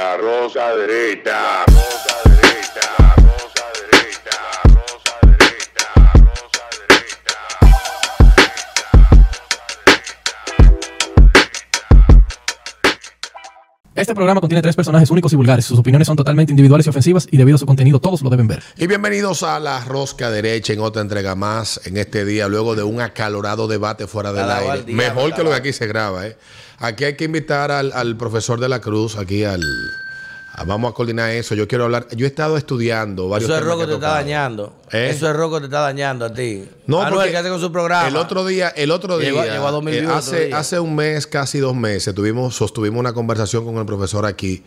La rosa derecha. Este programa contiene tres personajes únicos y vulgares. Sus opiniones son totalmente individuales y ofensivas y debido a su contenido todos lo deben ver. Y bienvenidos a la Rosca Derecha en otra entrega más en este día, luego de un acalorado debate fuera del aire. Mejor que lo que aquí se graba, ¿eh? Aquí hay que invitar al, al profesor de la Cruz, aquí al. A- vamos a coordinar eso. Yo quiero hablar. Yo he estado estudiando varios Eso es que te está dañando. ¿Eh? Eso es roco te está dañando a ti. No, Anuel, porque ¿qué hace con su programa? El otro día, el otro día, Llegó- llegó a 2000 eh, hace, día. hace un mes, casi dos meses, tuvimos, sostuvimos una conversación con el profesor aquí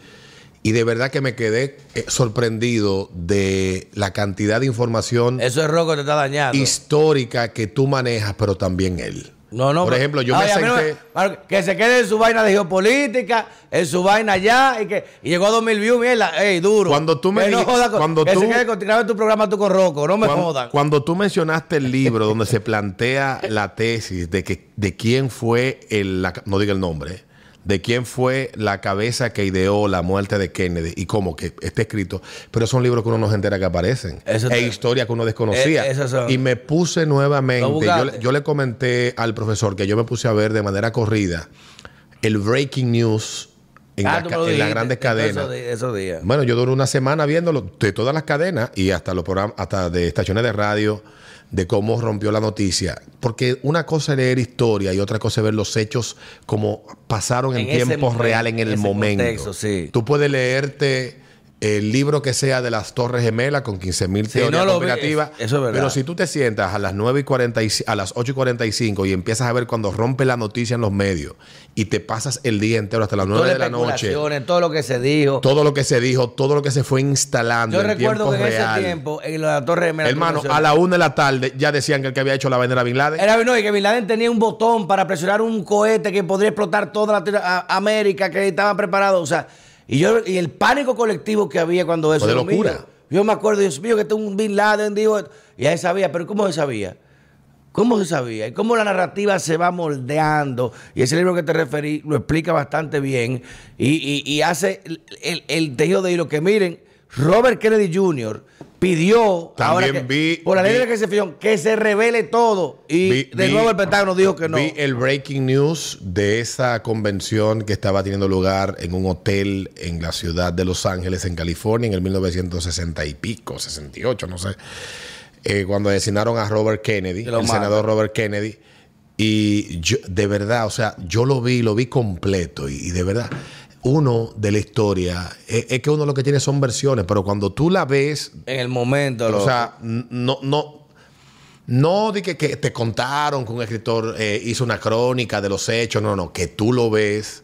y de verdad que me quedé eh, sorprendido de la cantidad de información Eso es roco te está dañando. histórica que tú manejas, pero también él. No, no. Por ejemplo, yo Ay, me no senté. Que se quede en su vaina de geopolítica, en su vaina allá, y que y llegó a 2000 views, mierda, ey, duro. Cuando tú me Que no di- joda con- cuando que tú- se quede con grabe tu programa tú con Rocco, no me Cuando, jodan. cuando tú mencionaste el libro donde se plantea la tesis de que de quién fue el la- no diga el nombre de quién fue la cabeza que ideó la muerte de Kennedy y cómo que está escrito, pero son libros que uno no se entera que aparecen. Eso e historias que uno desconocía. Eh. Y me puse nuevamente, yo, le- yo le comenté al profesor que yo me puse a ver de manera corrida el breaking news en, Ah, la en las grandes cadenas. Esos días. Bueno, yo duré una semana viéndolo de todas las cadenas y hasta los programas, hasta de estaciones de radio, de cómo rompió la noticia. Porque una cosa es leer historia y otra cosa es ver los hechos como pasaron en, En tiempo momento, real, en el en momento. contexto, sí. Tú puedes leerte el libro que sea de las Torres Gemelas con 15 mil Sí, teorías no conspirativas. eso es verdad. Pero si tú te sientas a las 9 y 40 y- a las 8 y 45 y empiezas a ver cuando rompe la noticia en los medios y te pasas el día entero hasta las 9 Todas de la noche todo lo que se dijo. todo lo que se dijo, todo lo que se fue instalando Yo en recuerdo que en real. ese tiempo, en la Torre de Hermano, a la una de la tarde ya decían que el que había hecho la vaina era Bin Laden. Era no, y que Bin Laden tenía un botón para presionar un cohete que podría explotar toda la América, que estaba preparado. O sea, y yo y el pánico colectivo que había cuando eso. Fue de Dios mío, locura. yo me acuerdo, Dios mío, que este un Bin Laden dijo. Y ahí sabía, pero ¿cómo se sabía? ¿Cómo se sabía? Y cómo la narrativa se va moldeando. Y ese libro que te referí lo explica bastante bien. Y, y- y hace el, el- el tejido de hilo que miren, Robert Kennedy Jr. pidió También ahora que- vi- por la ley vi- de excepción que se revele todo. Y Vi- de nuevo el Pentágono dijo que no. Vi el breaking news de esa convención que estaba teniendo lugar en un hotel en la ciudad de Los Ángeles, en California, en el 1960 y pico, 68, no sé. eh, cuando asesinaron a Robert Kennedy, el senador Robert Kennedy. Y yo, de verdad, o sea, yo lo vi, lo vi completo. Y, y de verdad, uno de la historia, es, es que uno lo que tiene son versiones, pero cuando tú la ves en el momento. o sea, no, no, no de que, que te contaron que un escritor eh, hizo una crónica de los hechos, no, no, que tú lo ves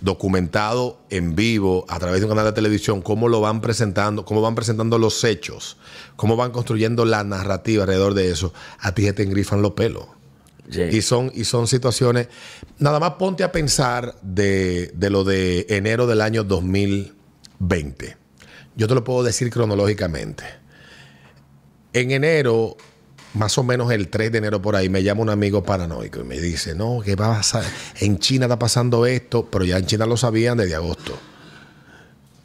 documentado en vivo a través de un canal de televisión, cómo lo van presentando, cómo van presentando los hechos, cómo van construyendo la narrativa alrededor de eso, a ti se te engrifan los pelos. Y son, y son situaciones. Nada más ponte a pensar de, de lo de enero del año 2020. Yo te lo puedo decir cronológicamente. En enero, más o menos el 3 de enero por ahí, me llama un amigo paranoico y me dice, no, que va a pasar, en China está pasando esto, pero ya en China lo sabían desde agosto.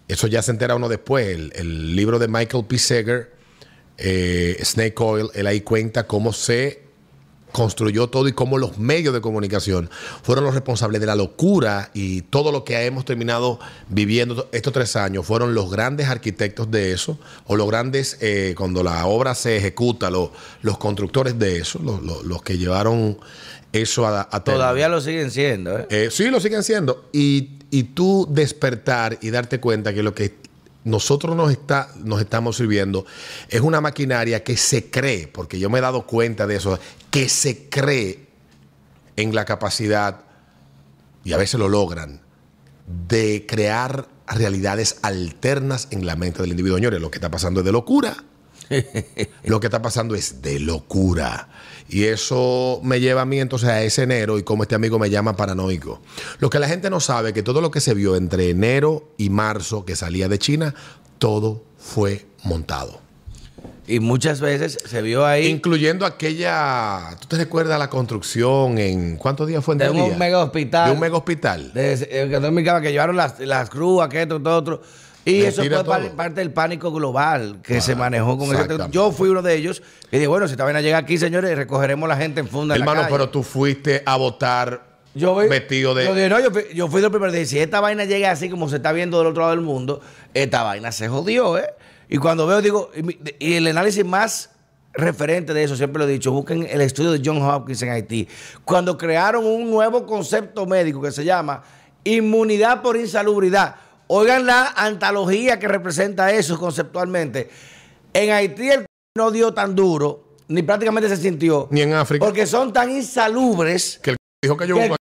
Eso ya se entera uno después. El, el libro de Michael P. Seger, eh, Snake Oil, él ahí cuenta cómo se construyó todo y cómo los medios de comunicación fueron los responsables de la locura y todo lo que hemos terminado viviendo estos tres años fueron los grandes arquitectos de eso o los grandes, eh, cuando la obra se ejecuta, lo- los constructores de eso, los, que llevaron eso a, a. Todavía lo siguen siendo. ¿eh? Eh, sí, lo siguen siendo. Y, y tú despertar y darte cuenta que lo que nosotros nos, está, nos estamos sirviendo es una maquinaria que se cree, porque yo me he dado cuenta de eso, que se cree en la capacidad, y a veces lo logran, de crear realidades alternas en la mente del individuo. Señores, lo que está pasando es de locura. Lo que está pasando es de locura. Y eso me lleva a mí entonces a ese enero y como este amigo me llama paranoico. Lo que la gente no sabe es que todo lo que se vio entre enero y marzo que salía de China, todo fue montado. Y muchas veces se vio ahí Incluyendo aquella. ¿Tú te recuerdas la construcción en. ¿Cuántos días fue en de un mega hospital. De un mega hospital. de, que no me acaba, que llevaron las, las grúas, que esto, todo otro. Y eso fue todo. parte del pánico global que se manejó con ese. Yo fui uno de ellos que dije, bueno, si esta vaina llega aquí, señores, recogeremos la gente en funda. en la Hermano, calle. pero tú fuiste a votar Yo vestido de. Yo, dije, no, yo, fui, yo fui del primero. Dije, si esta vaina llega así como se está viendo del otro lado del mundo, esta vaina se jodió, ¿eh? Y cuando veo, digo, y, y el análisis más referente de eso, siempre lo he dicho, busquen el estudio de John Hopkins en Haití. Cuando crearon un nuevo concepto médico que se llama inmunidad por insalubridad. Oigan la antología que representa eso conceptualmente. En Haití el no dio tan duro, ni prácticamente se sintió. Ni en África. Porque son tan insalubres que el dijo que yo. que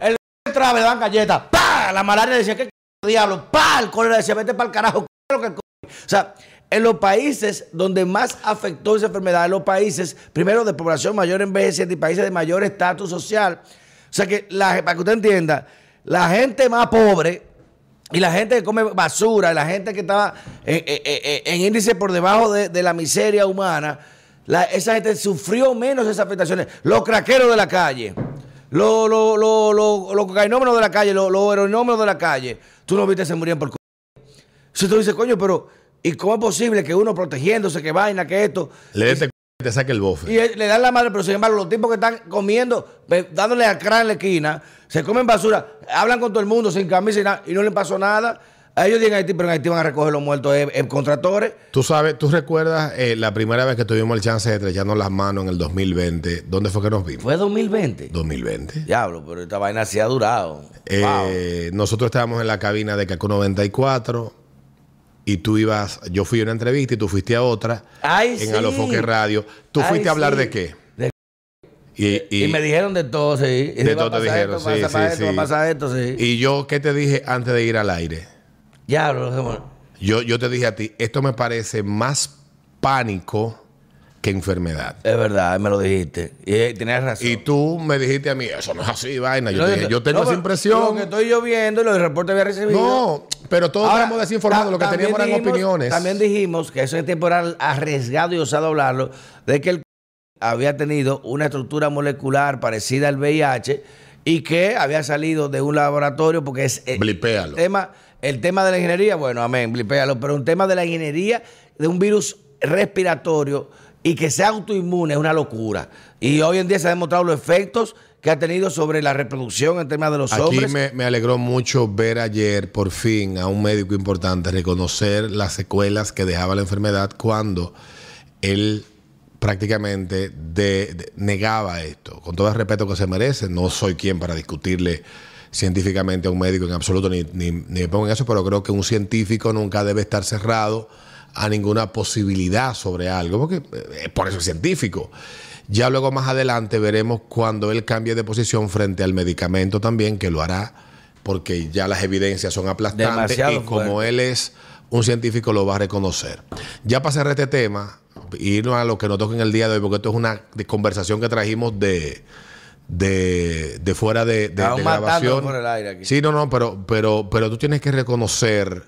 el entraba y le daban galletas. ¡Pah! La malaria decía, ¿qué c- diablo? ¡Pah! El cólera decía, vete para el carajo. lo que co-". O sea, en los países donde más afectó esa enfermedad, en los países, primero, de población mayor envejeciente y países de mayor estatus social. O sea que, la- para que usted entienda, la gente más pobre y la gente que come basura, la gente que estaba en, en- en- índice por debajo de, de la miseria humana, la- esa gente sufrió menos esas afectaciones. Los craqueros de la calle, los, los, cocainómenos de la calle, los, los heroinómenos de la calle, tú no viste se morían por... Si tú dices, coño, pero ¿y cómo es posible que uno protegiéndose, que vaina, que esto? Le te, saque el bofe. Y le dan la madre, pero sin embargo, los tipos que están comiendo, dándole al crán en la esquina, se comen basura, hablan con todo el mundo sin camisa y, nada, y no le pasó nada. A ellos dicen Haití, pero en Haití van a recoger los muertos eh, en contratores. Tú sabes, tú recuerdas eh, la primera vez que tuvimos el chance de estrecharnos las manos en el 2020. ¿Dónde fue que nos vimos? Fue 2020. 2020. Diablo, pero esta vaina sí ha durado. Eh, Nosotros estábamos en la cabina de Caco 94 y tú ibas, yo fui a una entrevista y tú fuiste a otra Ay, en sí. Alofoque Radio. ¿Tú Ay, fuiste a hablar sí. de qué? De- Y, Y, me dijeron de todo, sí. Y De todo te dijeron, esto, sí, sí, esto, sí. pasar esto, sí. y yo, ¿qué te dije antes de ir al aire? Diablo, lo Yo, yo te dije a ti, esto me parece más pánico que enfermedad. es verdad, me lo dijiste. Y eh, tenías razón. Y tú me dijiste a mí, eso no es así, vaina. Yo, No, te dije, yo tengo no, esa impresión. Lo que estoy yo viendo y los reportes había recibido. No, pero todos Ahora, estamos desinformados. Lo que teníamos eran opiniones. También dijimos que eso en tiempo era arriesgado y osado hablarlo, de que el había tenido una estructura molecular parecida al VIH y que había salido de un laboratorio porque es eh, Blipéalo. el tema, el tema de la ingeniería, bueno, amén, blipéalo, pero un tema de la ingeniería de un virus respiratorio y que sea autoinmune es una locura. Y hoy en día se han demostrado los efectos que ha tenido sobre la reproducción en temas de los Aquí hombres. me, me alegró mucho ver ayer, por fin, a un médico importante reconocer las secuelas que dejaba la enfermedad cuando él prácticamente de- de- negaba esto. Con todo el respeto que se merece, no soy quien para discutirle científicamente a un médico en absoluto, ni, ni, ni me pongo en eso, pero creo que un científico nunca debe estar cerrado a ninguna posibilidad sobre algo, porque eh, por eso es científico. Ya luego más adelante veremos cuando él cambie de posición frente al medicamento también, que lo hará, porque ya las evidencias son aplastantes Demasiado y como fuerte. él es un científico lo va a reconocer. Ya para cerrar este tema, irnos a lo que nos toca en el día de hoy, porque esto es una conversación que trajimos de, de, de fuera de, de, grabación. por el aire aquí. Sí, no, no, pero, pero, pero tú tienes que reconocer,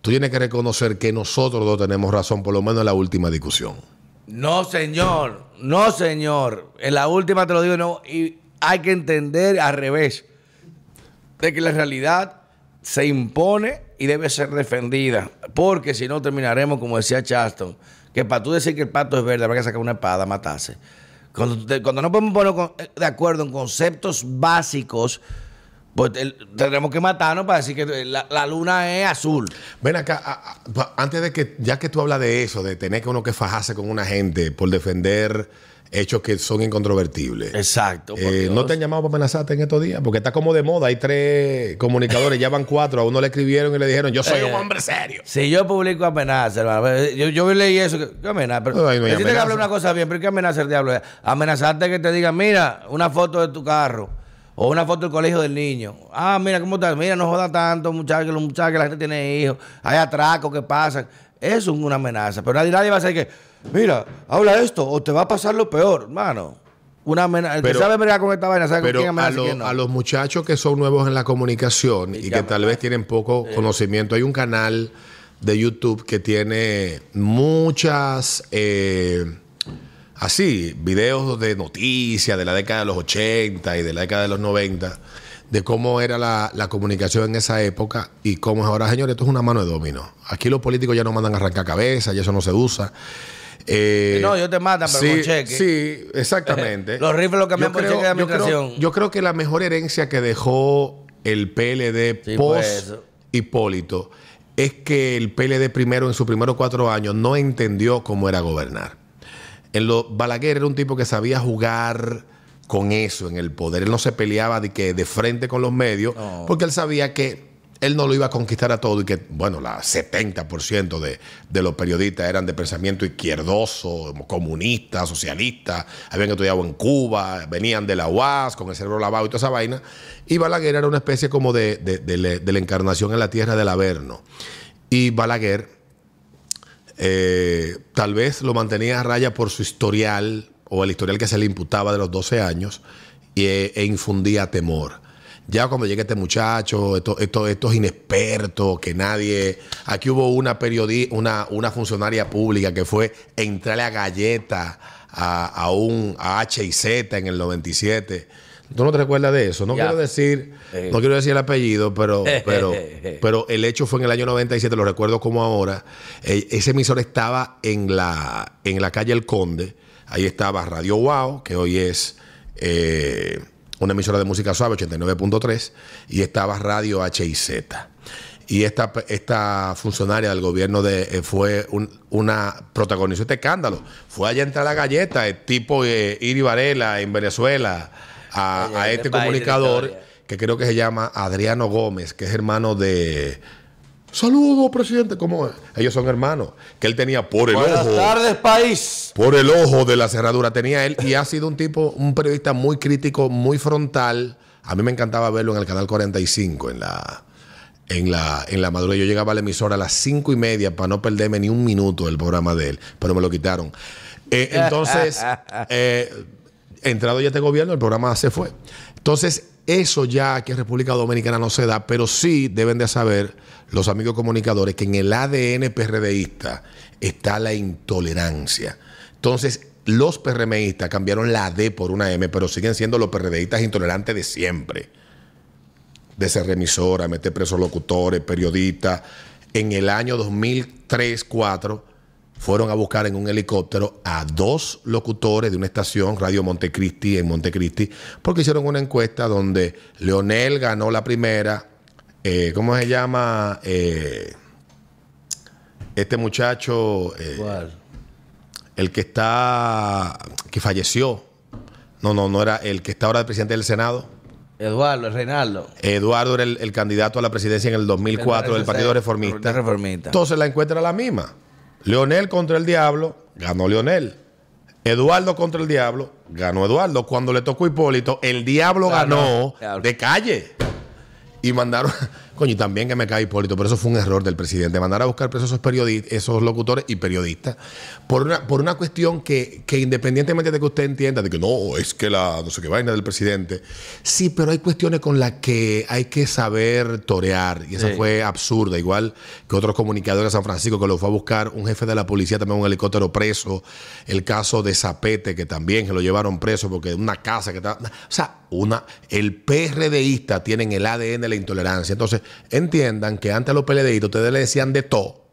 tú tienes que reconocer que nosotros dos tenemos razón, por lo menos en la última discusión. No, señor. No, señor. En la última te lo digo, no. Y hay que entender al revés. De que la realidad se impone y debe ser defendida. Porque si no terminaremos, como decía Charleston, que para tú decir que el pato es verde, habrá que sacar una espada, matarse. Cuando, cuando no podemos poner con- de acuerdo en conceptos básicos, pues el- tendremos que matarnos para decir que la, la luna es azul. Ven acá, a- a- pa- antes de que, ya que tú hablas de eso, de tener que uno que fajarse con una gente por defender hechos que son incontrovertibles. Exacto. Eh, ¿No te han llamado para amenazarte en estos días? Porque está como de moda. Hay tres comunicadores, ya van cuatro. A uno le escribieron y le dijeron, yo soy Eh, un hombre serio. Si yo publico amenaza, hermano, yo, yo leí eso. ¿Qué amenaza? Pero, no decirte que hable una cosa bien, pero ¿qué amenaza el diablo? Amenazarte que te digan, mira, una foto de tu carro. O una foto del colegio del niño. Ah, mira, ¿cómo estás? Mira, no joda tanto, muchachos, los muchachos, que la gente tiene hijos. Hay atracos que pasan. Eso es una amenaza. Pero nadie, nadie va a decir que, mira, habla esto o te va a pasar lo peor, hermano. Una amenaza. El que Pero- sabe bregar con esta vaina, sabe con Pero a, amenaza y quién no. a los muchachos que son nuevos en la comunicación y Y que tal vez tienen poco conocimiento, hay un canal de YouTube que tiene muchas, eh, así, videos de noticias de la década de los 80 y de la década de los 90, de cómo era la, la comunicación en esa época y cómo es ahora. Señores, esto es una mano de dominó. Aquí los políticos ya no mandan a arrancar cabeza, ya eso no se usa. Eh, No, ellos te matan, pero sí, con cheque. Sí, exactamente. Los rifles los cambian Yo por creo- cheque de yo creo-. Yo creo que la mejor herencia que dejó el PLD Sí, post pues eso. Hipólito es que el PLD primero, en sus primeros cuatro años, no entendió cómo era gobernar. En lo, Balaguer era un tipo que sabía jugar con eso en el poder. Él no se peleaba de, que de frente con los medios, porque él sabía que él no lo iba a conquistar a todo y que, bueno, la 70% de, de los periodistas eran de pensamiento izquierdoso, comunista, socialista, habían estudiado en Cuba, venían de la UAS con el cerebro lavado y toda esa vaina. Y Balaguer era una especie como de, de- de la encarnación en la tierra del Averno. Y Balaguer eh, tal vez lo mantenía a raya por su historial o el historial que se le imputaba de los 12 años y, e, infundía temor. Ya cuando llega este muchacho, esto- esto- estos inexpertos, que nadie. Aquí hubo una periodi una, una funcionaria pública que fue entrarle a galleta a, a un a H y Z en el 97. ¿Tú no te recuerdas de eso? No Ya. quiero decir, Eh. no quiero decir el apellido, pero, pero, pero el hecho fue en el año 97, lo recuerdo como ahora. Eh, ese emisor estaba en la, en la calle El Conde. Ahí estaba Radio Wow, que hoy es eh, una emisora de música suave, 89.3, y estaba Radio HIZ. Y esta, esta funcionaria del gobierno de eh, fue un- una protagonizó este escándalo. Fue allá a entrar la galleta, el tipo eh, Iri Varela en Venezuela, a, Oye, a qué este comunicador que creo que se llama Adriano Gómez, que es hermano de. Saludos, presidente. ¿Cómo es? Ellos son hermanos. Que él tenía por el Buenas ojo. tardes, país. Por el ojo de la cerradura tenía él. Y ha sido un tipo, un periodista muy crítico, muy frontal. A mí me encantaba verlo en el canal 45, en la. En la, en la madrugada yo llegaba a la emisora a las cinco y media para no perderme ni un minuto del programa de él, pero me lo quitaron. Eh, entonces, eh, entrado ya este gobierno, el programa se fue. Entonces, eso ya aquí en República Dominicana no se da, pero sí deben de saber los amigos comunicadores que en el ADN PRDista está la intolerancia. Entonces, los PRMistas cambiaron la D por una M, pero siguen siendo los PRDistas intolerantes de siempre. De ser remisora, meter presos locutores, periodistas. En el año 2003-2004 fueron a buscar en un helicóptero a dos locutores de una estación, Radio Montecristi, en Montecristi, porque hicieron una encuesta donde Leonel ganó la primera. eh, ¿Cómo se llama? Eh, este muchacho, eh, ¿Cuál? el que está, que falleció. No, no, no era el que está ahora de presidente del Senado. Eduardo, Reinaldo. Eduardo era el, el candidato a la presidencia en el 2004 del Partido Reformista. Reformista. Entonces la encuesta era la misma. Leonel contra el diablo, ganó Leonel. Eduardo contra el diablo, ganó Eduardo. Cuando le tocó Hipólito, el diablo Ganó. ganó de calle. Y mandaron, coño, y también que me cae Hipólito, pero eso fue un error del presidente. Mandar a buscar presos esos periodistas, esos locutores y periodistas, por una, por una cuestión que, que independientemente de que usted entienda, de que no, es que la no sé qué vaina del presidente. Sí, pero hay cuestiones con las que hay que saber torear. Y esa Sí. fue absurda, igual que otros comunicadores de San Francisco que lo fue a buscar un jefe de la policía, también un helicóptero preso. El caso de Zapete, que también se lo llevaron preso porque una casa que estaba. O sea, una, el PRDista tiene en el ADN la intolerancia. Entonces, entiendan que antes a los PLDistas ustedes le decían de todo.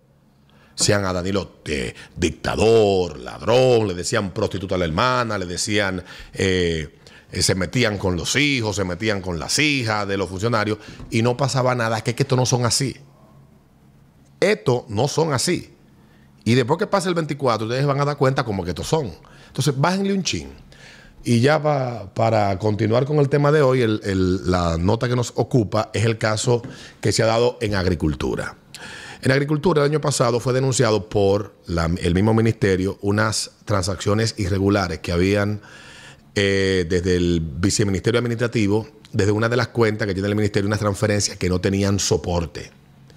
Sean a Danilo eh, dictador, ladrón, le decían prostituta a la hermana, le decían. eh, eh, se metían con los hijos, se metían con las hijas de los funcionarios y no pasaba nada, que es que estos no son así. Estos no son así. Y después que pase el 24, ustedes van a dar cuenta como que estos son. Entonces, bájenle un chin. Y ya pa- para continuar con el tema de hoy, la nota que nos ocupa es el caso que se ha dado en agricultura. En agricultura el año pasado fue denunciado por la- el mismo ministerio unas transacciones irregulares que habían eh, desde el viceministerio administrativo, desde una de las cuentas que tiene el ministerio, unas transferencias que no tenían soporte.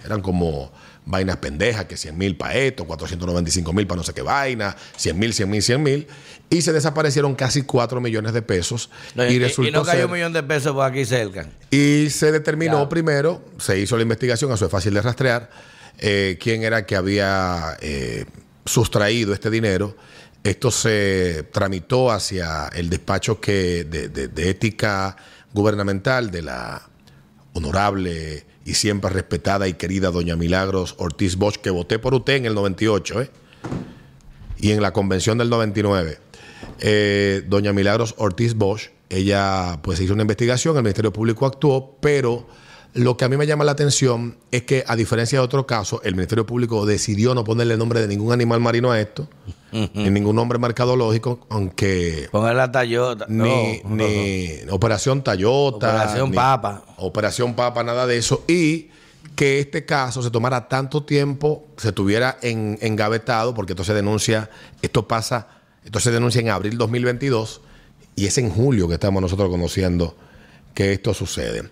Eran como vainas pendejas, que 100 mil para esto, 495 mil para no sé qué vaina, 100 mil, 100 mil, 100 mil. Y se desaparecieron casi 4 millones de pesos. No, y, y, resultó y no cayó ser- un millón de pesos por aquí cerca. y se determinó primero, se hizo la investigación, eso es fácil de rastrear, eh, quién era que había eh, sustraído este dinero. Esto se tramitó hacia el despacho que, de, de- de ética gubernamental de la honorable y siempre respetada y querida doña Milagros Ortiz Bosch, que voté por usted en el 98, ¿eh? y en la convención del 99. eh, doña Milagros Ortiz Bosch, ella pues hizo una investigación, el Ministerio Público actuó, pero lo que a mí me llama la atención es que a diferencia de otro caso, el Ministerio Público decidió no ponerle nombre de ningún animal marino a esto, ni ningún nombre mercadológico, aunque Pongan la Toyota. ni, No, ni Operación Tayota, Operación ni Papa. Operación Papa, nada de eso. Y que este caso se tomara tanto tiempo, se tuviera en, engavetado, porque esto se denuncia, esto pasa, esto se denuncia en abril 2022 y es en julio que estamos nosotros conociendo que esto sucede.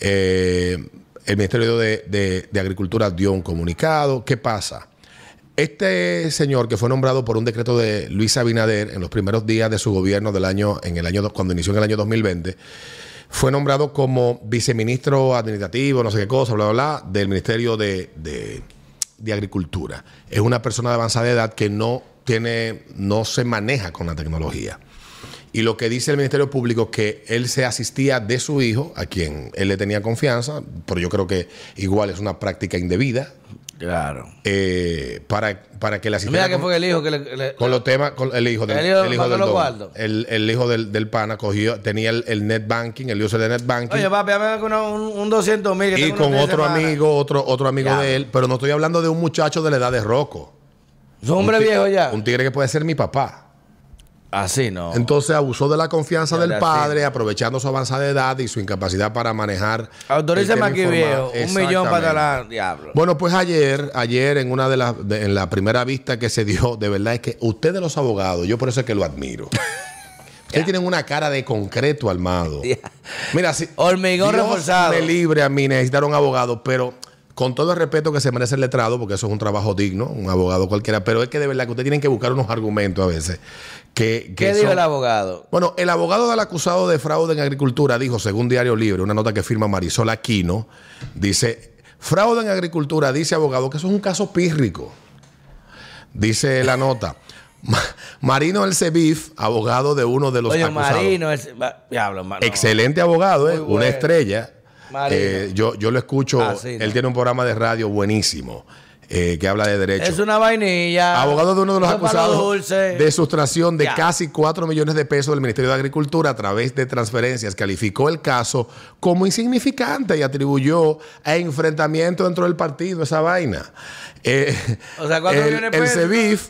Eh, el Ministerio de, Agricultura dio un comunicado. ¿Qué pasa? Este señor que fue nombrado por un decreto de Luis Abinader en los primeros días de su gobierno del año, en el año do- cuando inició en el año 2020, fue nombrado como viceministro administrativo, no sé qué cosa, bla, bla, bla, del Ministerio de, de- de Agricultura. Es una persona de avanzada edad que no tiene, no se maneja con la tecnología. Y lo que dice el Ministerio Público es que él se asistía de su hijo, a quien él le tenía confianza, pero yo creo que igual es una práctica indebida, Claro. eh, para, para que la asistiera Mira que con- fue el hijo que le. le- con los temas, con el hijo del, El hijo el hijo del don. el, el hijo del, del pana cogió, tenía el, el net banking, el user de net banking. Oye, papi, dame con un, un 200 mil. y con otro amigo, otro, otro amigo Ya. de él, pero no estoy hablando de un muchacho de la edad de Rocco. Es un hombre Un viejo ya. Un tigre que puede ser mi papá. Así no. Entonces abusó de la confianza Ya, del padre, aprovechando su avanzada edad y su incapacidad para manejar. Autorízame aquí, viejo. Un millón para la. Diablo. Bueno, pues ayer, ayer en una de las, en la primera vista que se dio, de verdad es que ustedes los abogados, yo por eso es que lo admiro. Ustedes tienen una cara de concreto armado. Mira, si Hormigón Dios reforzado. me libre a mí necesitar un abogado, pero con todo el respeto que se merece el letrado, porque eso es un trabajo digno, un abogado cualquiera, pero es que de verdad que ustedes tienen que buscar unos argumentos a veces. Que, que ¿Qué dijo son- el abogado? bueno, el abogado del acusado de fraude en agricultura dijo, según Diario Libre, una nota que firma Marisol Aquino, dice, fraude en agricultura, dice abogado, que eso es un caso pírrico. Dice la nota. Ma- Marino El Cebif, abogado de uno de los Oye, acusados. Marino. Es, va- diablo. Excelente abogado, ¿eh? Bueno. una estrella. Eh, yo, yo lo escucho, Ah, sí, él no. tiene un programa de radio buenísimo eh, que habla de derecho. Es una vainilla. Abogado de uno de los acusados de sustracción de casi 4 millones de pesos del Ministerio de Agricultura a través de transferencias, calificó el caso como insignificante y atribuyó a enfrentamiento dentro del partido, esa vaina. Eh, O sea, ¿cuántos el, millones el? CEBIF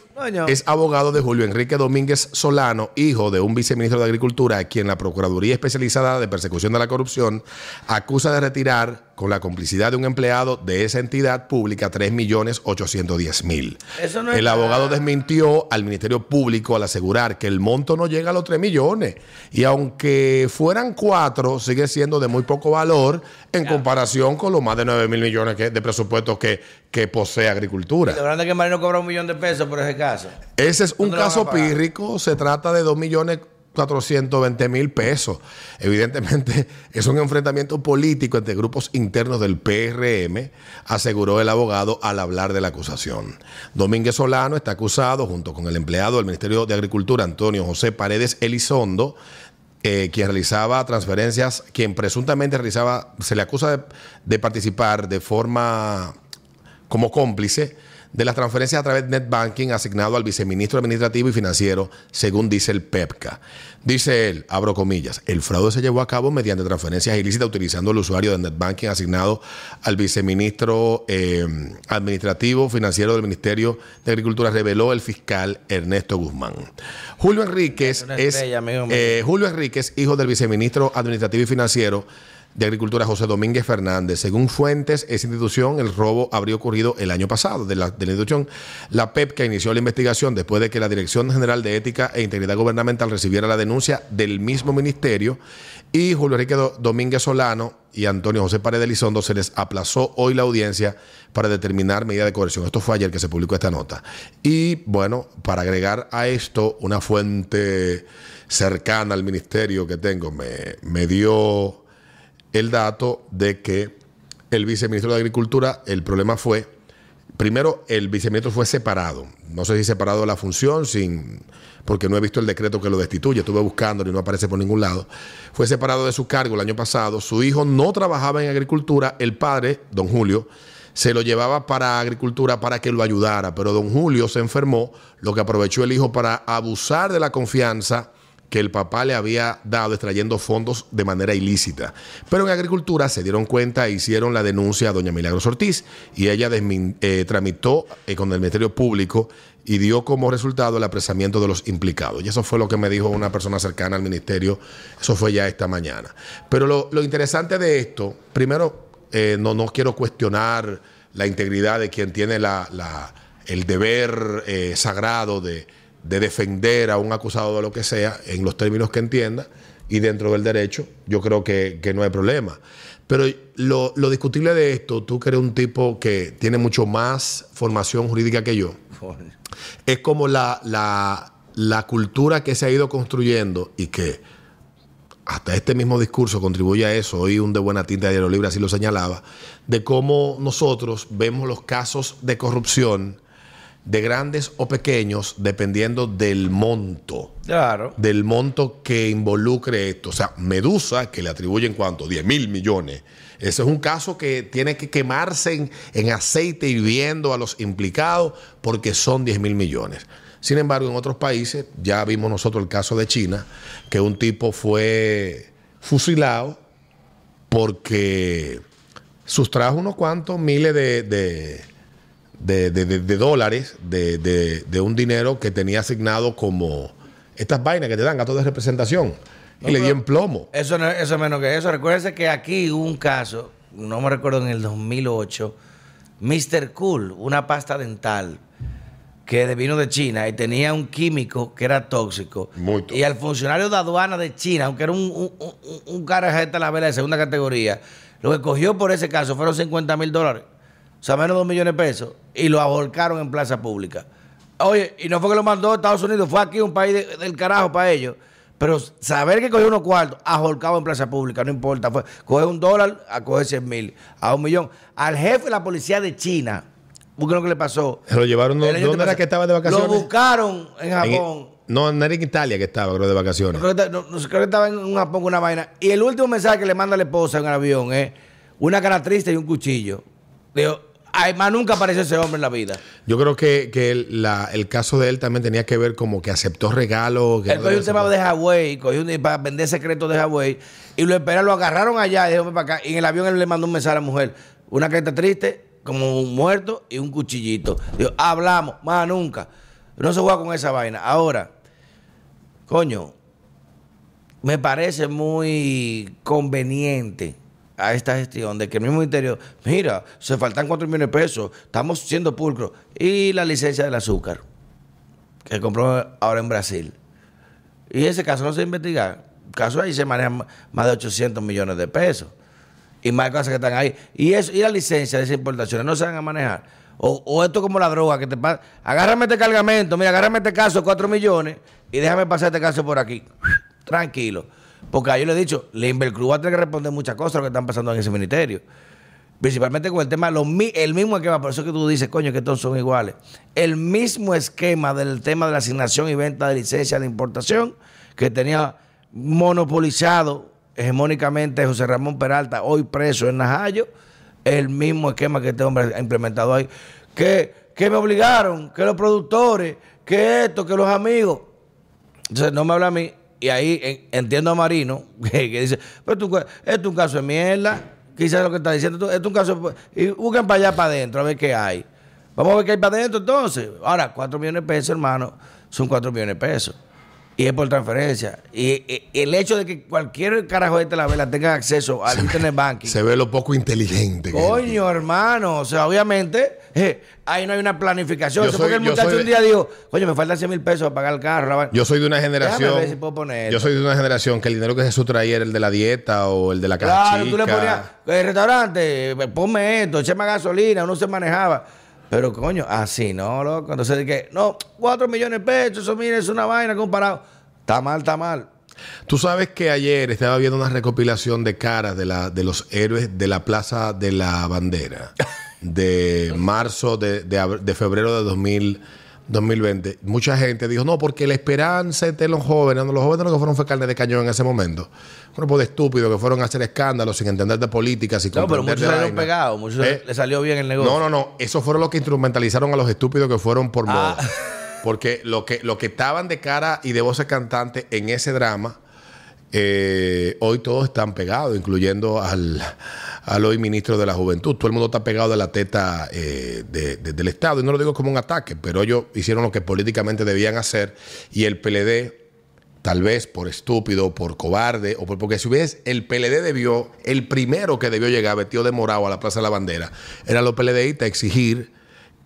es abogado de Julio Enrique Domínguez Solano, hijo de un viceministro de Agricultura, a quien la Procuraduría Especializada de Persecución de la Corrupción acusa de retirar, con la complicidad de un empleado de esa entidad pública, 3.810.000. Eso no es El abogado desmintió al Ministerio Público al asegurar que el monto no llega a los 3 millones. Y aunque fueran 4, sigue siendo de muy poco valor en comparación con los más de 9 mil millones que- de presupuesto que, que posee Agricultura. Lo grande es que Marino cobra un millón de pesos por ese caso. Ese es un ¿Dónde lo van a caso pírrico, se trata de 2 millones 420 mil pesos. Evidentemente es un enfrentamiento político entre grupos internos del PRM, aseguró el abogado al hablar de la acusación. Domínguez Solano está acusado junto con el empleado del Ministerio de Agricultura, Antonio José Paredes Elizondo, eh, quien realizaba transferencias, quien presuntamente realizaba, se le acusa de, de participar de forma como cómplice de las transferencias a través de net banking asignado al viceministro administrativo y financiero, según dice el PEPCA. Dice él, abro comillas, el fraude se llevó a cabo mediante transferencias ilícitas utilizando el usuario de net banking asignado al viceministro eh, administrativo financiero del Ministerio de Agricultura, reveló el fiscal Ernesto Guzmán. Julio Enríquez es estrella, eh, Julio Enríquez, hijo del viceministro administrativo y financiero de Agricultura José Domínguez Fernández. Según fuentes, esa institución, el robo habría ocurrido el año pasado. De la, de la institución, la PEPCA inició la investigación después de que la Dirección General de Ética e Integridad Gubernamental recibiera la denuncia del mismo ministerio y Julio Enrique Do- Domínguez Solano y Antonio José Paredes Elizondo se les aplazó hoy la audiencia para determinar medida de coerción. Esto fue ayer que se publicó esta nota. Y bueno, para agregar a esto, una fuente cercana al ministerio que tengo me, me dio el dato de que el viceministro de Agricultura, el problema fue primero, el viceministro fue separado. No sé si separado de la función, sin, porque no he visto el decreto que lo destituye. Estuve buscándolo y no aparece por ningún lado. Fue separado de su cargo el año pasado. Su hijo no trabajaba en agricultura. El padre, don Julio, se lo llevaba para agricultura para que lo ayudara. Pero don Julio se enfermó, lo que aprovechó el hijo para abusar de la confianza que el papá le había dado extrayendo fondos de manera ilícita. Pero en agricultura se dieron cuenta e hicieron la denuncia a doña Milagros Ortiz y ella eh, tramitó eh, con el Ministerio Público y dio como resultado el apresamiento de los implicados. Y eso fue lo que me dijo una persona cercana al ministerio. Eso fue ya esta mañana. Pero lo, interesante de esto, primero, eh, no, no quiero cuestionar la integridad de quien tiene la, el deber sagrado de, de defender a un acusado de lo que sea en los términos que entienda y dentro del derecho, yo creo que, que no hay problema. Pero lo, lo discutible de esto, tú que eres un tipo que tiene mucho más formación jurídica que yo, es como la, la, la cultura que se ha ido construyendo y que hasta este mismo discurso contribuye a eso. Hoy un de buena tinta de Diario Libre así lo señalaba, de cómo nosotros vemos los casos de corrupción de grandes o pequeños dependiendo del monto Claro. del monto que involucre esto. O sea, Medusa, que le atribuyen cuánto, 10 mil millones. Ese es un caso que tiene que quemarse en, en aceite hirviendo a los implicados porque son 10 mil millones. Sin embargo, en otros países, ya vimos nosotros el caso de China, que un tipo fue fusilado porque sustrajo unos cuantos miles de, de, de- de- de- de dólares de, de- de un dinero que tenía asignado como estas vainas que te dan gatos de representación. Y le dio en plomo. Eso, no, eso es menos que eso. Recuérdense que aquí hubo un caso, no me recuerdo en el 2008, Mr. Cool, una pasta dental que vino de China y tenía un químico que era tóxico. Muy tóxico. Y al funcionario de aduana de China, aunque era un, un, un, un carajeta la vela de segunda categoría, lo que cogió por ese caso fueron 50 mil dólares. O sea, menos de 2 millones de pesos. Y lo abolcaron en plaza pública. Oye, y no fue que lo mandó a Estados Unidos, fue aquí un país de- del carajo para ellos. Pero saber que cogió unos cuartos, aholcado en plaza pública, no importa. Fue coger un dólar a coger 100 mil, a un millón. Al jefe de la policía de China, busquen lo que le pasó. Se lo llevaron. ¿Dónde era que estaba de vacaciones? Lo buscaron en En- Japón. no, no era en Italia que estaba, creo, de vacaciones. Creo que, no- creo que estaba en un Japón con una vaina. Y el último mensaje que le manda la esposa en el avión es una cara triste y un cuchillo. Digo, ay, más nunca apareció ese hombre en la vida. Yo creo que, que el, la- el caso de él también tenía que ver como que aceptó regalos. Él no cogió un tema de Huawei, cogió un, para vender secretos de Huawei y lo esperaron, lo agarraron allá y dijo, "Ven para acá. Y en el avión él le mandó un mensaje a la mujer, una carita triste, como un muerto y un cuchillito. Dijo, hablamos, más nunca. No se juega con esa vaina. Ahora, coño, me parece muy conveniente a esta gestión de que el mismo interior, mira, se faltan 4 millones de pesos, estamos siendo pulcros. Y la licencia del azúcar, que compró ahora en Brasil. Y ese caso no se investiga. Caso ahí se manejan más de 800 millones de pesos. Y más cosas que están ahí. Y eso y la licencia de esas importaciones no se van a manejar. O, o esto como la droga que te pasa. Agárrame este cargamento, mira, agárrame este caso de 4 millones y déjame pasar este caso por aquí. Tranquilo. Porque yo le he dicho, la Invercruz va a tener que responder muchas cosas a lo que están pasando en ese ministerio. Principalmente con el tema, el mismo esquema, por eso que tú dices, coño, que todos son iguales. El mismo esquema del tema de la asignación y venta de licencia de importación que tenía monopolizado hegemónicamente José Ramón Peralta, hoy preso en Najayo, el mismo esquema que este hombre ha implementado ahí. Que, que me obligaron, que los productores, que esto, que los amigos. Entonces no me habla a mí. Y ahí en- entiendo a Marino, que, dice, pero esto, es un caso de mierda. Quizás lo que está diciendo, esto es un caso... Y busquen para allá para adentro a ver qué hay. Vamos a ver qué hay para adentro entonces. Ahora, 4 millones de pesos, hermano, son 4 millones de pesos. Y es por transferencia. Y, y- el hecho de que cualquier carajo de la vela tenga acceso al internet banking. Se ve lo poco inteligente. Coño, hermano. O sea, obviamente, eh, ahí no hay una planificación. Yo soy- porque el muchacho soy un día dijo, coño, me faltan 100 mil pesos para pagar el carro. la vaina". Yo soy de una generación. ver si puedo poner yo soy de una generación que el dinero que se sustraía era el de la dieta o el de la caja Claro, tú le chica. ponías, el restaurante, ponme esto, échame gasolina, uno se manejaba. Pero coño, así no, loco. Entonces dije, no, 4 millones de pesos, eso mire, es una vaina comparado. Está mal, está mal. Tú sabes que ayer estaba viendo una recopilación de caras de, la, de los héroes de la Plaza de la Bandera. de marzo, de, de de febrero de 2000, 2020, mucha gente dijo, no, porque la esperanza de los jóvenes, no, los jóvenes lo que fueron fue carne de cañón en ese momento. Un grupo de estúpidos que fueron a hacer escándalos sin entender de política, sin No, pero muchos salieron pegados, muchos Eh, le salió bien el negocio. no, no, no. Eso fueron los que instrumentalizaron a los estúpidos que fueron por moda. Ah. Porque lo que, lo que estaban de cara y de voces cantante en ese drama, eh, hoy todos están pegados, incluyendo al, al hoy ministro de la Juventud. Todo el mundo está pegado de la teta eh, de- de- del Estado. Y no lo digo como un ataque, pero ellos hicieron lo que políticamente debían hacer. Y el PLD, tal vez por estúpido, por cobarde, o por, porque si hubiese, el PLD debió, el primero que debió llegar vestido de morado a la Plaza de la Bandera, eran los PLDistas a exigir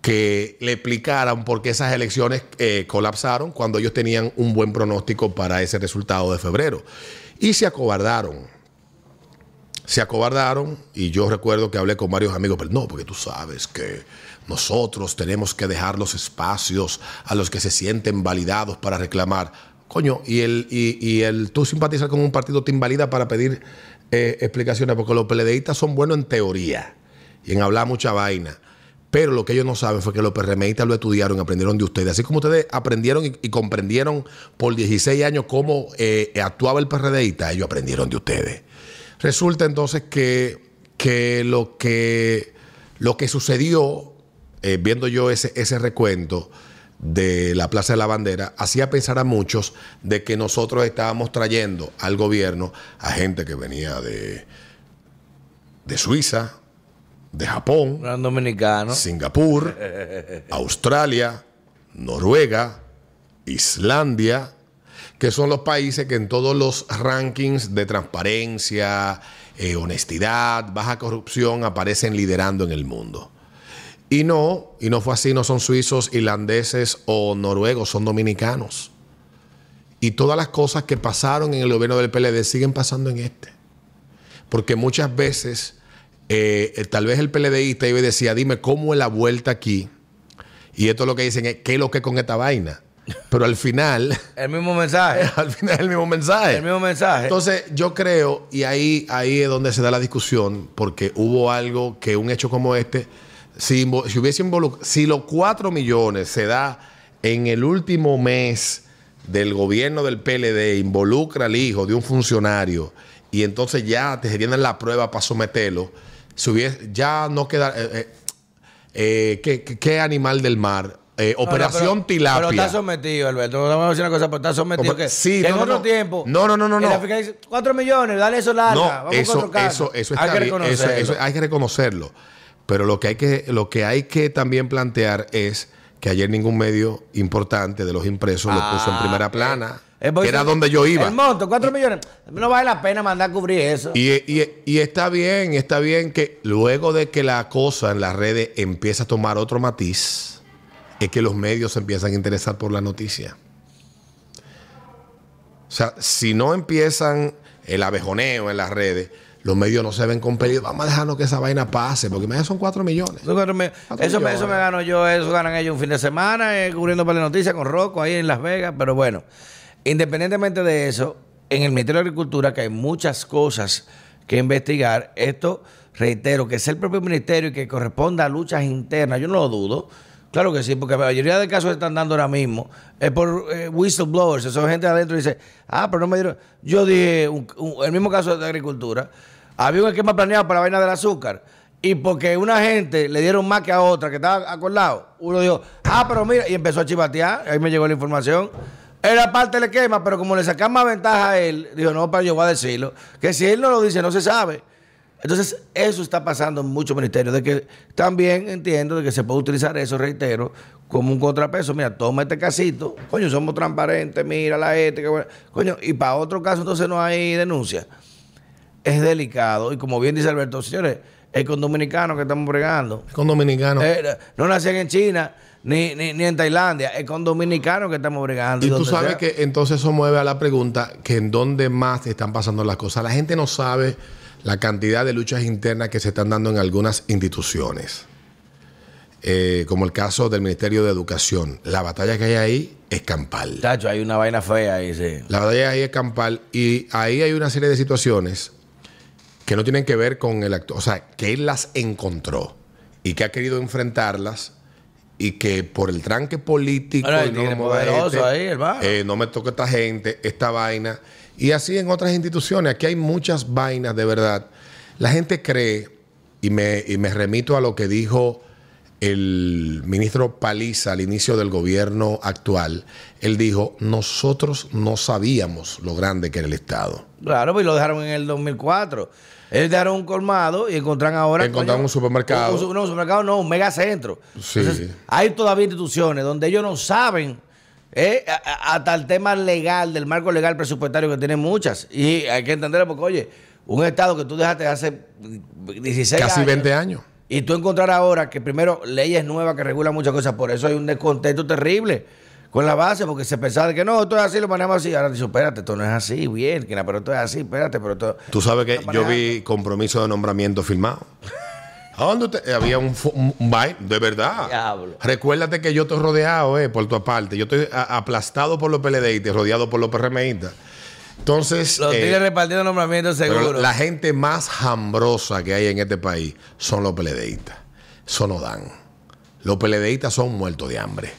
que le explicaran por qué esas elecciones eh, colapsaron cuando ellos tenían un buen pronóstico para ese resultado de febrero. Y se acobardaron. Se acobardaron y yo recuerdo que hablé con varios amigos, pero no, porque tú sabes que nosotros tenemos que dejar los espacios a los que se sienten validados para reclamar. Coño, y el, y, el tú simpatizar con un partido te invalida para pedir eh, explicaciones, porque los PLDistas son buenos en teoría y en hablar mucha vaina. Pero lo que ellos no saben fue que los PRMistas lo estudiaron, aprendieron de ustedes. Así como ustedes aprendieron y, comprendieron por 16 años cómo eh, actuaba el PRDista, ellos aprendieron de ustedes. Resulta entonces que, que lo que lo que sucedió, eh, viendo yo ese, ese recuento de la Plaza de la Bandera, hacía pensar a muchos de que nosotros estábamos trayendo al gobierno a gente que venía de, de Suiza, de Japón, Gran dominicano. Singapur, Australia, Noruega, Islandia, que son los países que en todos los rankings de transparencia, eh, honestidad, baja corrupción aparecen liderando en el mundo. Y no, y no fue así, no son suizos, irlandeses o noruegos, son dominicanos. Y todas las cosas que pasaron en el gobierno del PLD siguen pasando en este. Porque muchas veces, eh, eh, tal vez el PLDista iba y decía, dime cómo es la vuelta aquí. Y esto lo que dicen es, ¿qué es lo que es con esta vaina? Pero al final, El mismo mensaje. al final es el mismo mensaje. El mismo mensaje. Entonces, yo creo, y ahí, ahí es donde se da la discusión, porque hubo algo que un hecho como este, si, si hubiese involucrado, si los 4 millones se da en el último mes del gobierno del PLD, involucra al hijo de un funcionario, y entonces ya te tienen la prueba para someterlo, ya no queda. eh, eh, eh, ¿qué, qué- animal del mar? Eh, No, no, Operación pero- Tilapia. Pero está sometido, Alberto. Vamos a decir una cosa, pero está sometido. Opa- que, sí, que no, en no, otro no. tiempo. No, no, no, no, dice, cuatro millones, dale eso larga. No, vamos eso, con otro eso, eso Hay está que bien. Eso, reconocerlo. eso hay que reconocerlo. Pero lo que hay que, lo que hay que también plantear es que ayer ningún medio importante de los impresos lo puso en Ah, primera plana. Que era donde yo iba. El monto, cuatro millones. No vale la pena mandar a cubrir eso. Y, y- y está bien, está bien que luego de que la cosa en las redes empieza a tomar otro matiz, es que los medios se empiezan a interesar por la noticia. O sea, si no empiezan el abejoneo en las redes, los medios no se ven compelidos. Vamos a dejarnos que esa vaina pase, porque me son cuatro millones. Eso, cuatro me- Cuatro eso, me, millones. eso me gano yo, eso ganan ellos un fin de semana eh, cubriendo para la noticia con Rocco ahí en Las Vegas. Pero bueno, independientemente de eso, en el Ministerio de Agricultura, que hay muchas cosas que investigar, esto, reitero, que es el propio ministerio y que corresponda a luchas internas, yo no lo dudo. Claro que sí, porque la mayoría de casos que están dando ahora mismo es por eh, whistleblowers, eso gente adentro dice, ah, pero no me dieron. Yo dije, el mismo caso de agricultura, había un esquema planeado para la vaina del azúcar. Y porque una gente le dieron más que a otra que estaba acordado, uno dijo, ah, pero mira, y empezó a chivatear, ahí me llegó la información. Era parte del esquema, pero como le sacan más ventaja a él, dijo, no, pero yo voy a decirlo. Que si él no lo dice, no se sabe. Entonces, eso está pasando en muchos ministerios, de que también entiendo de que se puede utilizar eso, reitero, como un contrapeso. Mira, toma este casito, coño, somos transparentes, mira la ética, bueno, coño, y para otro caso entonces no hay denuncia. Es delicado, y como bien dice Alberto, señores, es con dominicanos que estamos bregando. Con dominicanos. Eh, no nacían en China, ni, ni, ni en Tailandia, es con dominicanos que estamos bregando. Y tú sabes sea. que entonces eso mueve a la pregunta que en dónde más están pasando las cosas. La gente no sabe la cantidad de luchas internas que se están dando en algunas instituciones. Eh, como el caso del Ministerio de Educación. La batalla que hay ahí es campal. Chacho, hay una vaina fea ahí, sí. La batalla ahí es campal y ahí hay una serie de situaciones que no tienen que ver con el actor, o sea, que él las encontró y que ha querido enfrentarlas y que por el tranque político Ahora, el no, poderoso este, ahí, hermano. eh, no me toque esta gente, esta vaina. Y así en otras instituciones. Aquí hay muchas vainas de verdad. La gente cree, y me, y me remito a lo que dijo el ministro Paliza al inicio del gobierno actual. Él dijo, nosotros no sabíamos lo grande que era el Estado. Claro, pues lo dejaron en el 2004. Ellos dejaron un colmado y encontraron ahora. Encontraron coño, un supermercado. un- un- no, un supermercado no, un megacentro. Sí. Entonces, hay todavía instituciones donde ellos no saben eh, hasta el tema legal, del marco legal presupuestario que tienen muchas. Y hay que entenderlo porque, oye, un Estado que tú dejaste hace 16 Casi años. 20 años. Y tú encontrar ahora que primero leyes nuevas que regulan muchas cosas, por eso hay un descontento terrible con la base, porque se pensaba que no, esto es así, lo manejamos así. Ahora dice, espérate, esto no es así, bien, pero esto es así, espérate, pero esto. Tú sabes que yo vi compromiso de nombramiento firmado. ¿A dónde usted? Había un, un, un baile, de verdad. Diablo. Recuérdate que yo estoy rodeado, eh, por tu aparte. Yo estoy aplastado por los PLDistas, rodeado por los PRMistas. Entonces, Los eh, tigres repartiendo nombramientos pero seguros. la gente más hambrosa que hay en este país son los PLDistas. Eso no dan. Los PLDistas son muertos de hambre.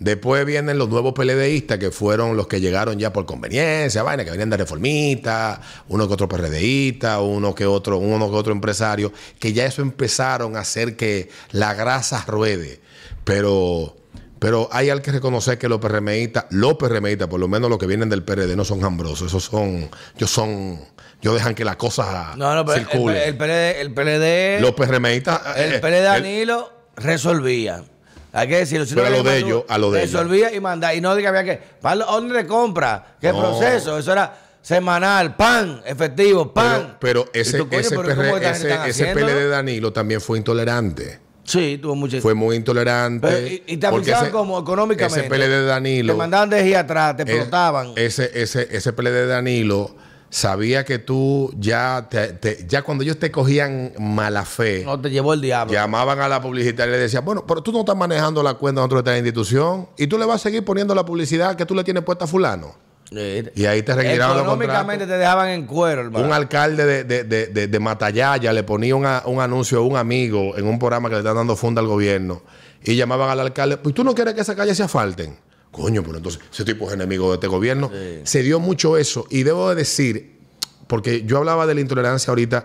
Después vienen los nuevos PLDistas que fueron los que llegaron ya por conveniencia, vaina, que venían de reformistas, uno que otro PRDista, uno que otro, uno que otro empresario, que ya eso empezaron a hacer que la grasa ruede. Pero, pero hay al que reconocer que los PRMistas, los PRMistas, por lo menos los que vienen del PRD, no son hambrosos, esos son, ellos son, ellos dejan que la cosa no, no, pero el, circule. el, PLD, el PLD, los PRMistas, el eh, PLD el- Danilo resolvía. Hay que decirlo. Si Pero no a lo de ellos, a lo de ellos. Resolvía y mandaba. Y no diga había que. ¿para ¿Dónde le compra? ¿Qué No. proceso? Eso era semanal, pan, efectivo, pan. Pero, ese, tú, coño, ese, pero de Danilo también fue intolerante. Sí, tuvo mucho. Fue muy intolerante. Pero, y, y te avisaban como económicamente. Ese PLD de Danilo. Te mandaban de ahí atrás, te explotaban. Ese, ese, ese PLD de Danilo sabía que tú ya, te- te- ya cuando ellos te cogían mala fe, no te llevó el diablo. llamaban a la publicitaria y le decían, bueno, pero tú no estás manejando la cuenta dentro de esta institución y tú le vas a seguir poniendo la publicidad que tú le tienes puesta a fulano. Sí. Y ahí te retiraban los Económicamente te dejaban en cuero, hermano. Un alcalde de, de, de, de- de Matallaya le ponía una- un anuncio a un amigo en un programa que le están dando funda al gobierno y llamaban al alcalde, pues tú no quieres que esa calle se asfalten. Coño, pero entonces ese tipo es enemigo de este gobierno. Se dio mucho eso y debo de decir, porque yo hablaba de la intolerancia ahorita,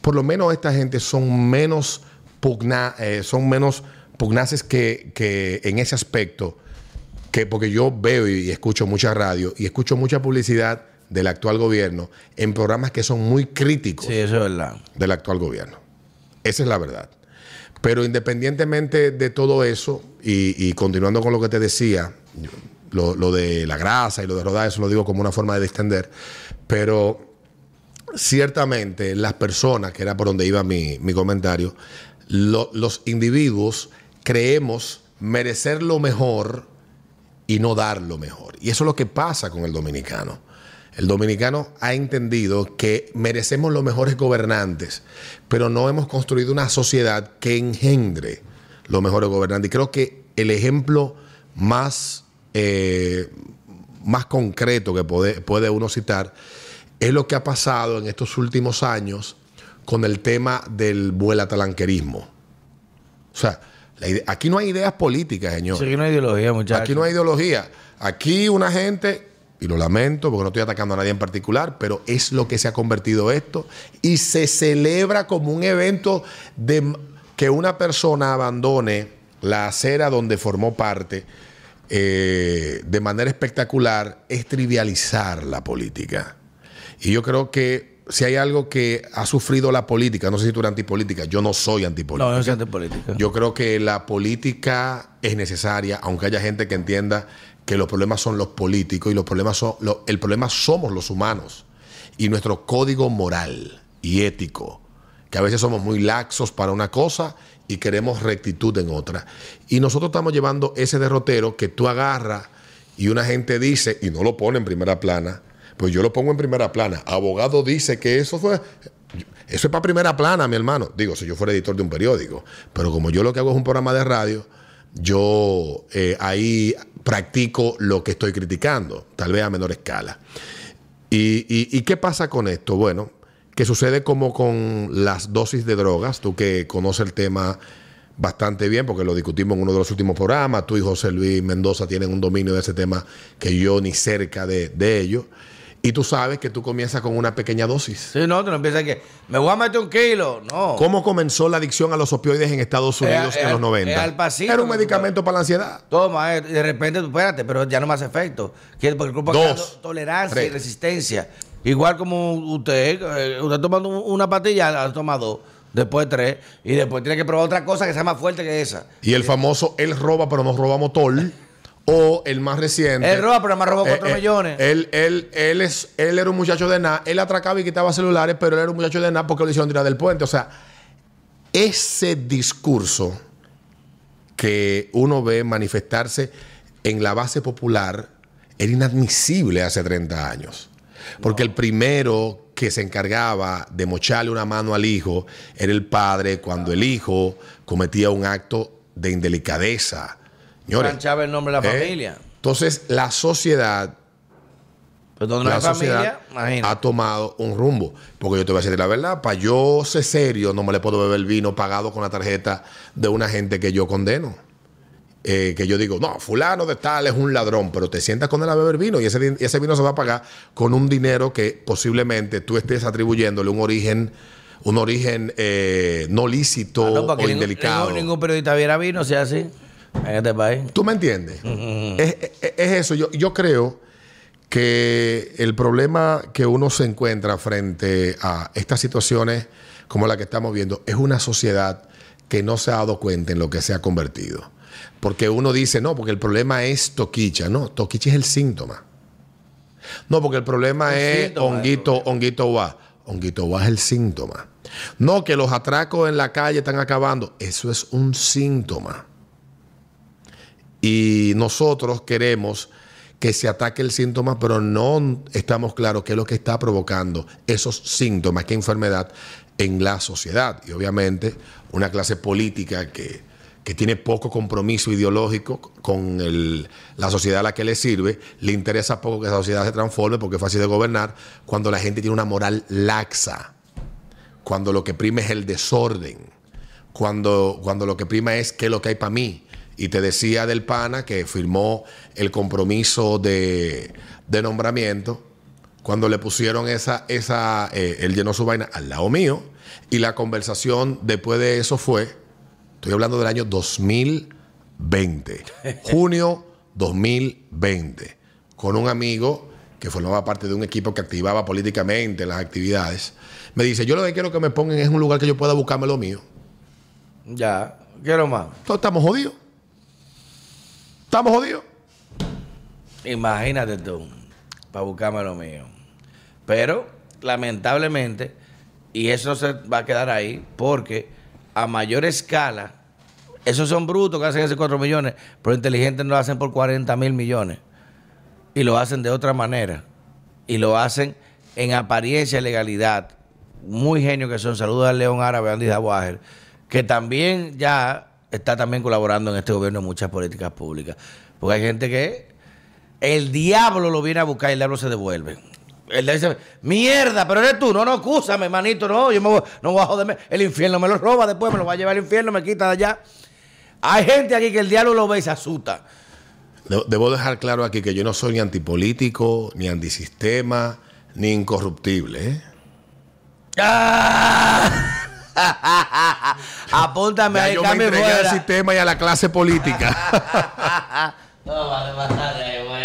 por lo menos esta gente son menos pugna, eh, son menos pugnaces que, que en ese aspecto que porque yo veo y escucho mucha radio y escucho mucha publicidad del actual gobierno en programas que son muy críticos Sí, eso es verdad. del actual gobierno. Esa es la verdad. Pero independientemente de todo eso, y, y continuando con lo que te decía, lo, de la grasa y lo de rodar, eso lo digo como una forma de distender, pero ciertamente las personas, que era por donde iba mi, mi comentario, lo- los individuos creemos merecer lo mejor y no dar lo mejor. Y eso es lo que pasa con el dominicano. El dominicano ha entendido que merecemos los mejores gobernantes, pero no hemos construido una sociedad que engendre los mejores gobernantes. Y creo que el ejemplo más, eh, más concreto que puede, puede uno citar es lo que ha pasado en estos últimos años con el tema del vuelatalanquerismo. O sea, aquí no hay ideas políticas, señor. Sí, no hay ideología, muchachos. Aquí no hay ideología. Aquí una gente, y lo lamento porque no estoy atacando a nadie en particular, pero es lo que se ha convertido esto y se celebra como un evento de que una persona abandone la acera donde formó parte eh, de manera espectacular es trivializar la política. Y yo creo que si hay algo que ha sufrido la política, no sé si tú eres antipolítica, yo no soy antipolítica. No, no es antipolítica. Yo creo que la política es necesaria, aunque haya gente que entienda que los problemas son los políticos y los problemas son el problema somos los humanos y nuestro código moral y ético, que a veces somos muy laxos para una cosa y queremos rectitud en otra. Y nosotros estamos llevando ese derrotero que tú agarras y una gente dice, y no lo pone en primera plana, pues yo lo pongo en primera plana. Abogado dice que eso fue eso es para primera plana, mi hermano. Digo, si yo fuera editor de un periódico. Pero como yo lo que hago es un programa de radio, yo eh, ahí practico lo que estoy criticando, tal vez a menor escala. ¿Y, y- y qué pasa con esto? Bueno, que sucede como con las dosis de drogas, tú que conoces el tema bastante bien porque lo discutimos en uno de los últimos programas. Tú y José Luis Mendoza tienen un dominio de ese tema que yo ni cerca de, de ello. Y tú sabes que tú comienzas con una pequeña dosis. Sí, no, tú no empiezas que me voy a meter un kilo. No. ¿Cómo comenzó la adicción a los opioides en Estados Unidos en los 90? es al pasito Era un medicamento para la ansiedad. Toma, eh, de repente, tú, espérate, pero ya no me hace efecto. Porque el cuerpo Dos, tolerancia y resistencia. Igual como usted, eh, usted tomando una pastilla, la toma dos, después tres, y después tiene que probar otra cosa que sea más fuerte que esa. Y el famoso él roba pero nos roba motor. O el más reciente. Él roba, pero además robó cuatro Eh, eh, millones. Él, él, él, es, él era un muchacho de nada. Él atracaba y quitaba celulares, pero él era un muchacho de nada porque lo hicieron tirar del puente. O sea, ese discurso que uno ve manifestarse en la base popular era inadmisible hace 30 años. Porque el primero que se encargaba de mocharle una mano al hijo era el padre cuando el hijo cometía un acto de indelicadeza. Señores, Manchaba el nombre de la ¿eh? familia. Entonces, la sociedad, no la sociedad familia, ha tomado un rumbo. Porque yo te voy a decir la verdad, para yo ser serio, no me le puedo beber vino pagado con la tarjeta de una gente que yo condeno. Eh, que yo digo, no, fulano de tal es un ladrón, pero te sientas con él a beber vino y ese, vino se va a pagar con un dinero que posiblemente tú estés atribuyéndole un origen, un origen eh, no lícito Ah, no, o indelicado. ningún- ningún periodista viera vino, sea así, en este país. ¿Tú me entiendes? es, es- es eso. Yo, yo creo que el problema que uno se encuentra frente a estas situaciones como la que estamos viendo es una sociedad que no se ha dado cuenta en lo que se ha convertido. Porque uno dice, no, porque el problema es toquicha. No, toquicha es el síntoma. No, porque el problema El es síntoma honguito, honguito va. Honguito va es el síntoma. No, que los atracos en la calle están acabando. Eso es un síntoma. Y nosotros queremos que se ataque el síntoma, pero no estamos claros qué es lo que está provocando esos síntomas, qué enfermedad en la sociedad. Y obviamente una clase política que, que tiene poco compromiso ideológico con la sociedad a la que le sirve, le interesa poco que esa sociedad se transforme porque es fácil de gobernar cuando la gente tiene una moral laxa, cuando lo que prima es el desorden, cuando, cuando lo que prima es qué es lo que hay para mí. Y te decía del pana que firmó el compromiso de, de nombramiento, cuando le pusieron esa, esa eh, él llenó su vaina al lado mío, y la conversación después de eso fue, estoy hablando del año 2020, junio 2020, con un amigo que formaba parte de un equipo que activaba políticamente las actividades, me dice, yo lo que quiero que me pongan es un lugar que yo pueda buscarme lo mío. Ya, quiero más. Todos estamos jodidos. Estamos jodidos. Imagínate tú, para buscarme lo mío. Pero, lamentablemente, y eso no se va a quedar ahí, porque a mayor escala, esos son brutos que hacen ese 4 millones, pero inteligentes no lo hacen por 40 mil millones. Y lo hacen de otra manera. Y lo hacen en apariencia y legalidad. Muy genio que son. Saludos al León Árabe, Andy Dawager, que también ya está también colaborando en este gobierno en muchas políticas públicas. Porque hay gente que el diablo lo viene a buscar y el diablo se devuelve. El diablo dice, mierda, pero eres tú. No, no, acúsame, manito. No, yo me voy, no voy a joderme. El infierno me lo roba después, me lo va a llevar al infierno, me quita de allá. Hay gente aquí que el diablo lo ve y se asusta. De- Debo dejar claro aquí que yo no soy ni antipolítico, ni antisistema, ni incorruptible. ¿eh? ¡Ah! Apúntame Ya ahí, yo me cambio entregué al fuera. sistema y a la clase política. No, vale,